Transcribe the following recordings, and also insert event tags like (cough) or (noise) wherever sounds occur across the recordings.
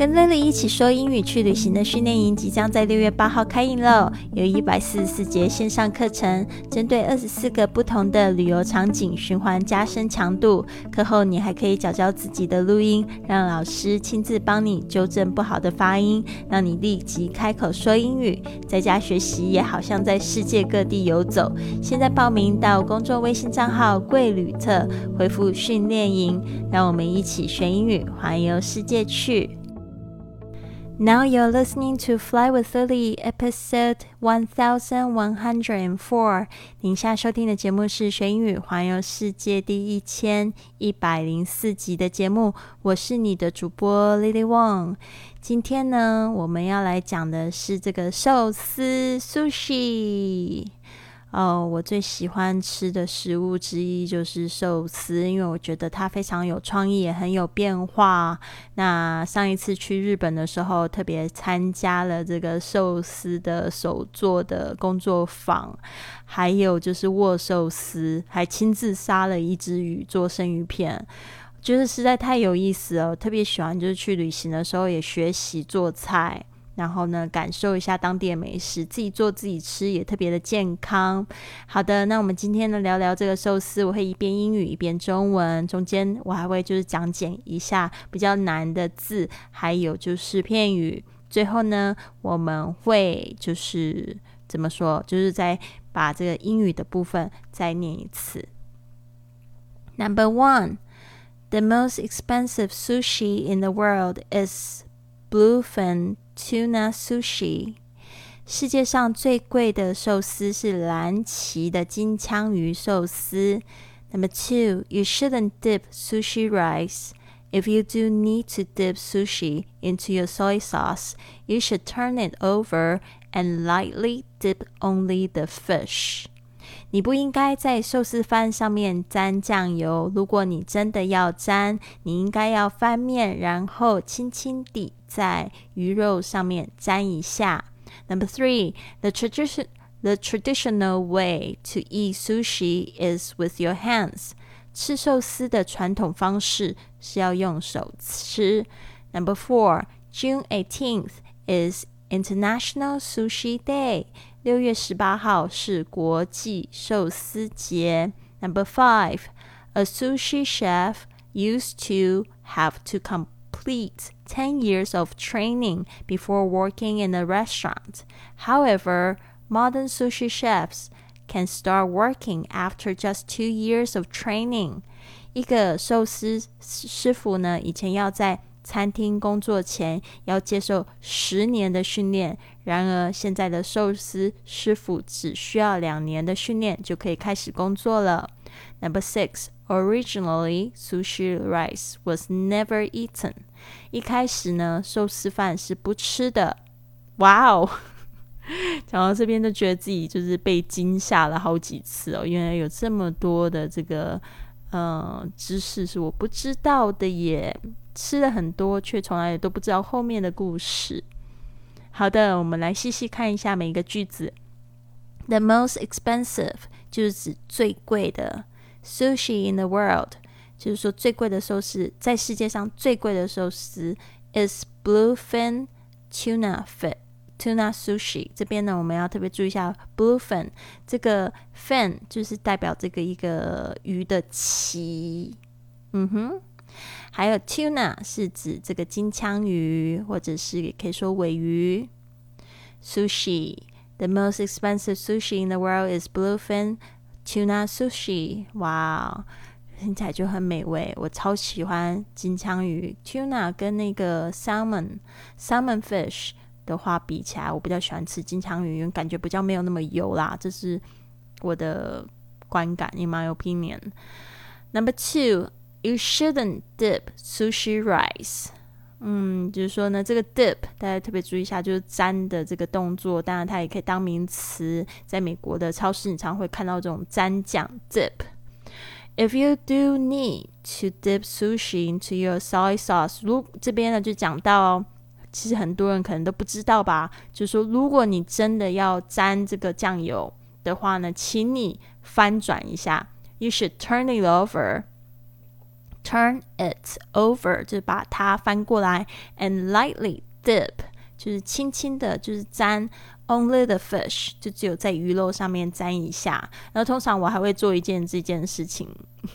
跟 Lily 一起说英语去旅行的训练营即将在六月八号开营喽！有一百四十四节线上课程，针对二十四个不同的旅游场景循环加深强度。课后你还可以找找自己的录音，让老师亲自帮你纠正不好的发音，让你立即开口说英语。在家学习也好像在世界各地游走。现在报名到公众微信账号“贵旅特”，回复“训练营”，让我们一起学英语，环游世界去。Now you're listening to Fly with Lily, episode one thousand one hundred and four。您现在收听的节目是学英语环游世界第一千一百零四集的节目。我是你的主播 Lily Wong。今天呢，我们要来讲的是这个寿司 （sushi）。哦，我最喜欢吃的食物之一就是寿司，因为我觉得它非常有创意，也很有变化。那上一次去日本的时候，特别参加了这个寿司的手作的工作坊，还有就是握寿司，还亲自杀了一只鱼做生鱼片，觉得实在太有意思了。特别喜欢就是去旅行的时候也学习做菜。然后呢，感受一下当地的美食，自己做自己吃也特别的健康。好的，那我们今天呢聊聊这个寿司，我会一边英语一边中文，中间我还会就是讲解一下比较难的字，还有就是片语。最后呢，我们会就是怎么说，就是再把这个英语的部分再念一次。Number one, the most expensive sushi in the world is bluefin. Tuna sushi，世界上最贵的寿司是蓝鳍的金枪鱼寿司。Number two, you shouldn't dip sushi rice. If you do need to dip sushi into your soy sauce, you should turn it over and lightly dip only the fish. 你不应该在寿司饭上面沾酱油。如果你真的要沾，你应该要翻面，然后轻轻地 在鱼肉上面沾一下。Number three, the tradition the traditional way to eat sushi is with your hands. 吃寿司的传统方式是要用手吃。Number four, June eighteenth is International Sushi Day. 六月十八号是国际寿司节。Number five, a sushi chef used to have to complete 10 years of training before working in a restaurant. However, modern sushi chefs can start working after just two years of training. 一个寿司师傅呢，以前要在餐厅工作前要接受十年的训练，然而现在的寿司师傅只需要两年的训练就可以开始工作了。Number six, originally sushi rice was never eaten。 一开始呢，寿司饭是不吃的。哇哦！(laughs) 讲到这边都觉得自己就是被惊吓了好几次哦，原来有这么多的这个呃知识是我不知道的耶。吃了很多，却从来都不知道后面的故事。好的，我们来细细看一下每一个句子。The most expensive 就是指最贵的 sushi in the world，就是说最贵的寿司，在世界上最贵的寿司 is bluefin tuna fish tuna sushi。这边呢，我们要特别注意一下 bluefin 这个 fin 就是代表这个一个鱼的鳍。嗯哼。还有 tuna 是指这个金枪鱼，或者是也可以说尾鱼。Sushi，the most expensive sushi in the world is bluefin tuna sushi。哇，听起来就很美味。我超喜欢金枪鱼 tuna 跟那个 salmon salmon fish 的话比起来，我比较喜欢吃金枪鱼，因为感觉比较没有那么油啦。这是我的观感，in my opinion。Number two。You shouldn't dip sushi rice。嗯，就是说呢，这个 dip 大家特别注意一下，就是沾的这个动作。当然，它也可以当名词，在美国的超市，你常会看到这种沾酱 dip。If you do need to dip sushi into your soy sauce，如这边呢就讲到，其实很多人可能都不知道吧，就是说，如果你真的要沾这个酱油的话呢，请你翻转一下。You should turn it over。 turn it over 就是把它翻过来，and lightly dip 就是轻轻的，就是沾 Only the fish 就只有在鱼肉上面沾一下。然后通常我还会做一件这件事情，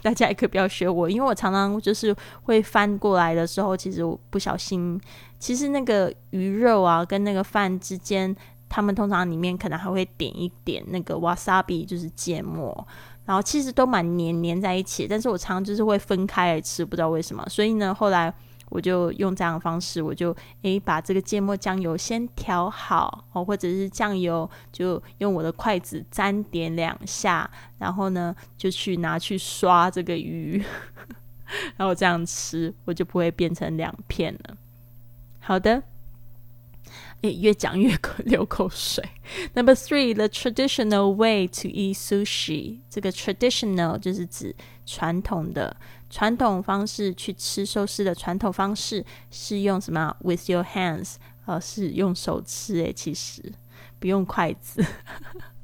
大家也可不要学我，因为我常常就是会翻过来的时候，其实我不小心，其实那个鱼肉啊跟那个饭之间，他们通常里面可能还会点一点那个 wasabi 就是芥末。然后其实都蛮黏黏在一起，但是我常常就是会分开来吃，不知道为什么。所以呢，后来我就用这样的方式，我就诶把这个芥末酱油先调好哦，或者是酱油就用我的筷子沾点两下，然后呢就去拿去刷这个鱼，(laughs) 然后这样吃，我就不会变成两片了。好的。诶越讲越 (laughs) 流口水。Number three, the traditional way to eat sushi。这个 traditional 就是指传统的传统方式去吃寿司的传统方式是用什么？With your hands，呃，是用手吃。诶，其实不用筷子。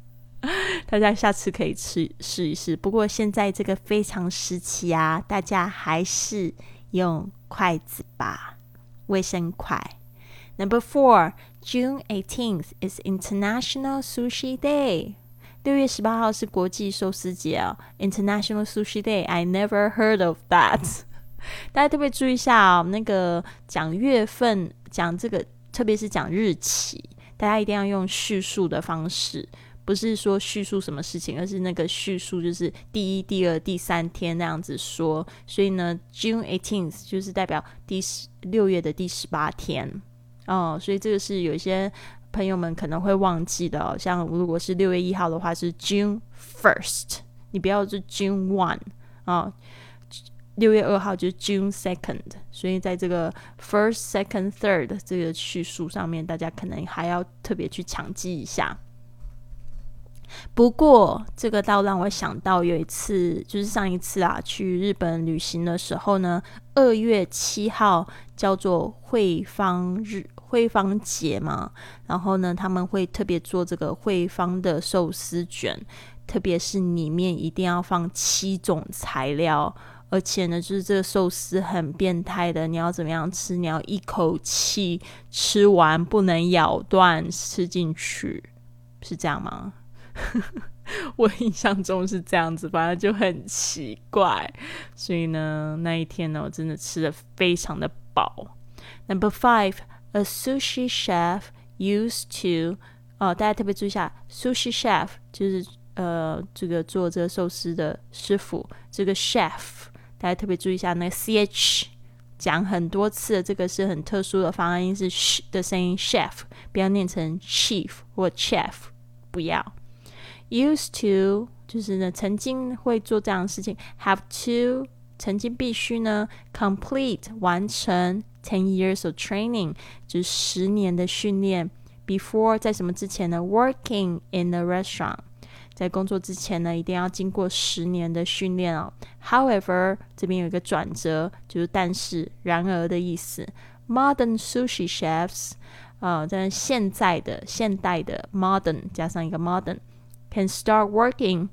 (laughs) 大家下次可以吃试一试。不过现在这个非常时期啊，大家还是用筷子吧，卫生筷。Number four, June eighteenth is International Sushi Day. 六月十八号是国际寿司节啊，International Sushi Day. I never heard of that. (laughs) 大家特别注意一下啊，那个讲月份，讲这个，特别是讲日期，大家一定要用叙述的方式，不是说叙述什么事情，而是那个叙述就是第一、第二、第三天那样子说。所以呢，June eighteenth 就是代表第十六月的第十八天。哦，所以这个是有一些朋友们可能会忘记的哦。像如果是六月一号的话，是 June first，你不要是 June one 啊。六月二号就是 June second，所以在这个 first、second、third 这个叙述上面，大家可能还要特别去强记一下。不过，这个倒让我想到有一次，就是上一次啊，去日本旅行的时候呢，二月七号叫做惠方日、惠方节嘛。然后呢，他们会特别做这个惠方的寿司卷，特别是里面一定要放七种材料，而且呢，就是这个寿司很变态的，你要怎么样吃？你要一口气吃完，不能咬断吃进去，是这样吗？(laughs) 我印象中是这样子，反正就很奇怪。所以呢，那一天呢，我真的吃的非常的饱。Number five, a sushi chef used to 哦，大家特别注意一下，sushi chef 就是呃这个做这个寿司的师傅。这个 chef 大家特别注意一下，那个 ch 讲很多次，这个是很特殊的发音，是 sh 的声音，chef 不要念成 chief 或 chef，不要。Used to 就是呢，曾经会做这样的事情。Have to 曾经必须呢，complete 完成 ten years of training 就是十年的训练。Before 在什么之前呢？Working in a restaurant 在工作之前呢，一定要经过十年的训练哦。However 这边有一个转折，就是但是然而的意思。Modern sushi chefs 啊，在现在的现代的 modern 加上一个 modern。 Can start working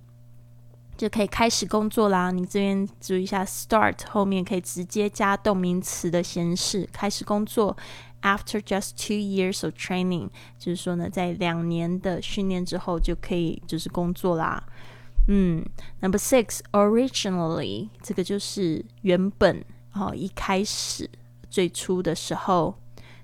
就可以开始工作啦。你这边注意一下，start 后面可以直接加动名词的形式，开始工作。After just two years of training，就是说呢，在两年的训练之后就可以就是工作啦。嗯，Number six，originally 这个就是原本哦，一开始最初的时候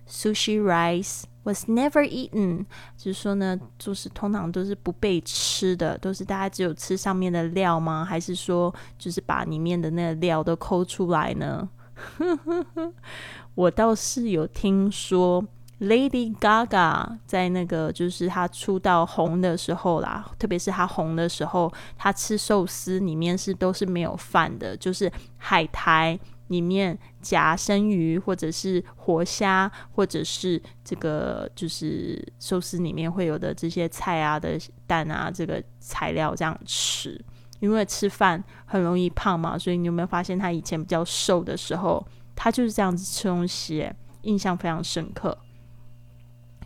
，sushi rice。Was never eaten，就是说呢，就是通常都是不被吃的，都是大家只有吃上面的料吗？还是说，就是把里面的那个料都抠出来呢？(laughs) 我倒是有听说，Lady Gaga 在那个就是她出道红的时候啦，特别是她红的时候，她吃寿司里面是都是没有饭的，就是海苔。里面夹生鱼，或者是活虾，或者是这个就是寿司里面会有的这些菜啊的蛋啊，这个材料这样吃，因为吃饭很容易胖嘛，所以你有没有发现他以前比较瘦的时候，他就是这样子吃东西，印象非常深刻。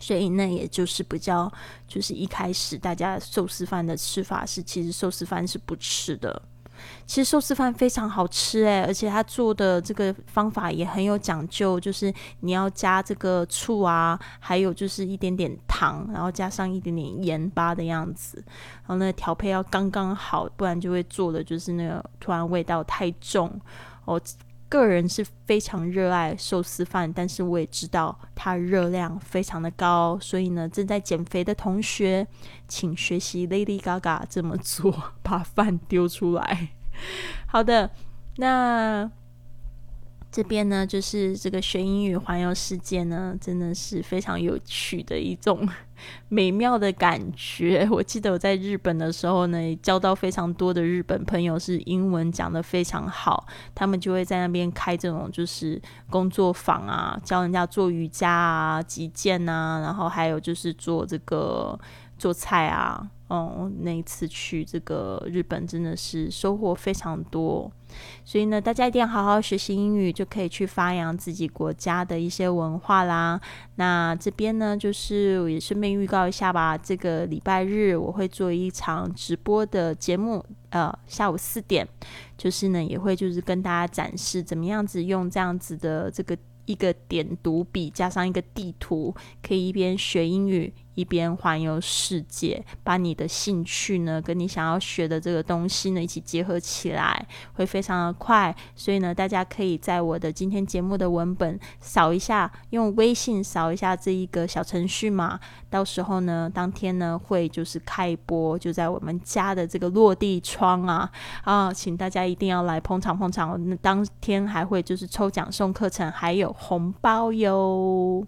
所以那也就是比较，就是一开始大家寿司饭的吃法是，其实寿司饭是不吃的。其实寿司饭非常好吃诶，而且他做的这个方法也很有讲究，就是你要加这个醋啊，还有就是一点点糖，然后加上一点点盐巴的样子，然后那调配要刚刚好，不然就会做的就是那个突然味道太重。哦个人是非常热爱寿司饭，但是我也知道它热量非常的高，所以呢，正在减肥的同学，请学习 Lady Gaga 这么做，(laughs) 把饭丢出来。好的，那。这边呢，就是这个学英语环游世界呢，真的是非常有趣的一种 (laughs) 美妙的感觉。我记得我在日本的时候呢，交到非常多的日本朋友，是英文讲的非常好，他们就会在那边开这种就是工作坊啊，教人家做瑜伽啊、击剑啊，然后还有就是做这个做菜啊。哦，那一次去这个日本真的是收获非常多，所以呢，大家一定要好好学习英语，就可以去发扬自己国家的一些文化啦。那这边呢，就是也顺便预告一下吧，这个礼拜日我会做一场直播的节目，呃，下午四点，就是呢也会就是跟大家展示怎么样子用这样子的这个一个点读笔加上一个地图，可以一边学英语。一边环游世界，把你的兴趣呢，跟你想要学的这个东西呢，一起结合起来，会非常的快。所以呢，大家可以在我的今天节目的文本扫一下，用微信扫一下这一个小程序嘛。到时候呢，当天呢会就是开播，就在我们家的这个落地窗啊啊，请大家一定要来捧场捧场。那当天还会就是抽奖送课程，还有红包哟。